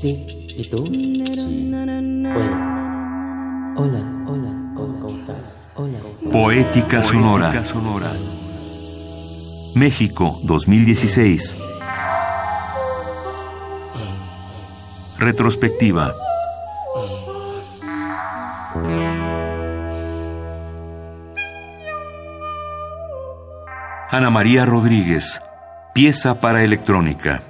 Sí. ¿Y tú? Sí. Bueno. Hola, hola, ¿cómo estás? Hola. Poética Sonora. México 2016. Retrospectiva. Ana María Rodríguez. Pieza para electrónica.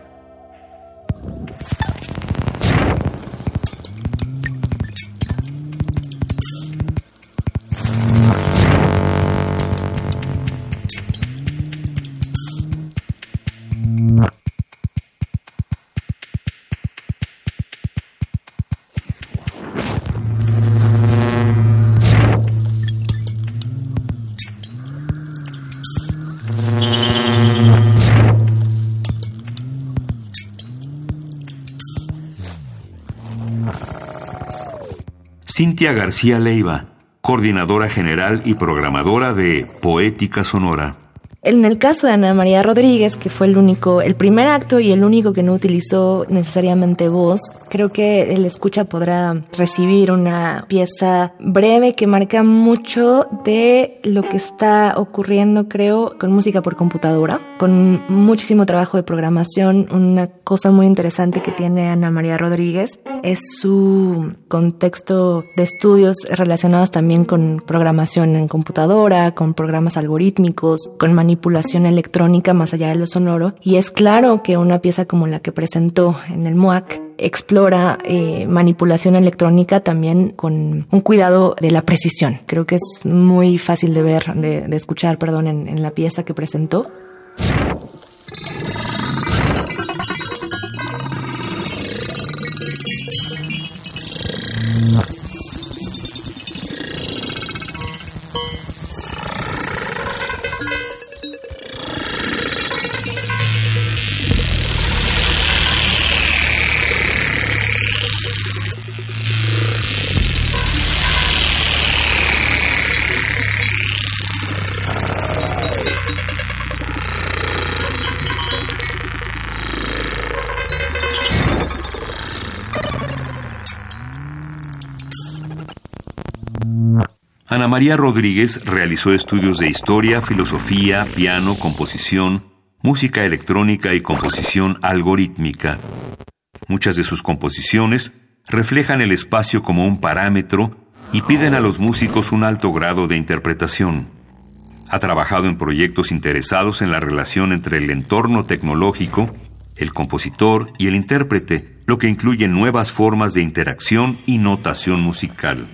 Cintia García Leiva, coordinadora general y programadora de Poética Sonora. En el caso de Ana María Rodríguez, que fue el único, el primer acto y el único que no utilizó necesariamente voz, creo que el escucha podrá recibir una pieza breve que marca mucho de lo que está ocurriendo, creo, con música por computadora, con muchísimo trabajo de programación. Una cosa muy interesante que tiene Ana María Rodríguez es su contexto de estudios relacionados también con programación en computadora, con programas algorítmicos, con manipulación electrónica más allá de lo sonoro. Y es claro que una pieza como la que presentó en el MUAC explora eh, manipulación electrónica también con un cuidado de la precisión. Creo que es muy fácil de ver, de, escuchar, perdón, en, en la pieza que presentó. Ana María Rodríguez realizó estudios de historia, filosofía, piano, composición, música electrónica y composición algorítmica. Muchas de sus composiciones reflejan el espacio como un parámetro y piden a los músicos un alto grado de interpretación. Ha trabajado en proyectos interesados en la relación entre el entorno tecnológico, el compositor y el intérprete, lo que incluye nuevas formas de interacción y notación musical.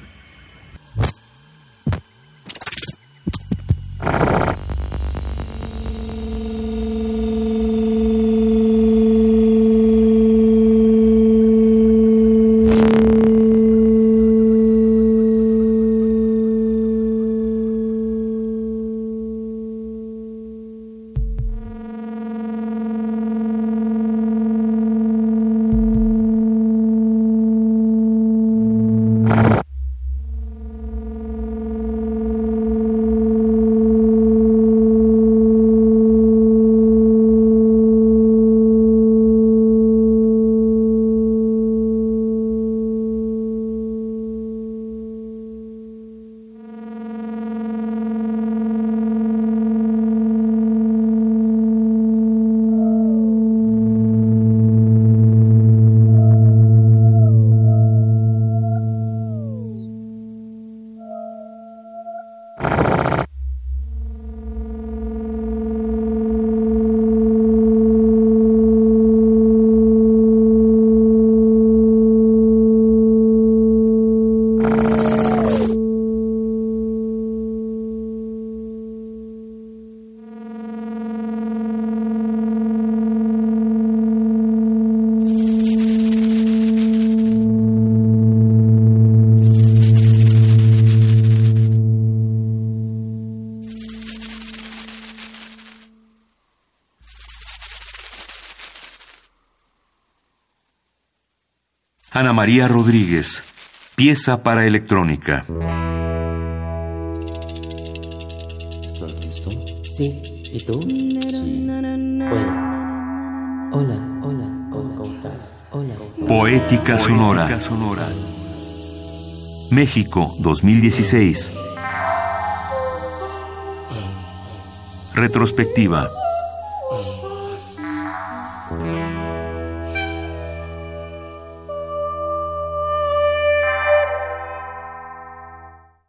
Ana María Rodríguez, pieza para electrónica. ¿Estás listo? Sí. ¿Y tú? Sí. Bueno. Hola, hola, ¿cómo estás? Hola. Poética, Sonora. México 2016. Retrospectiva.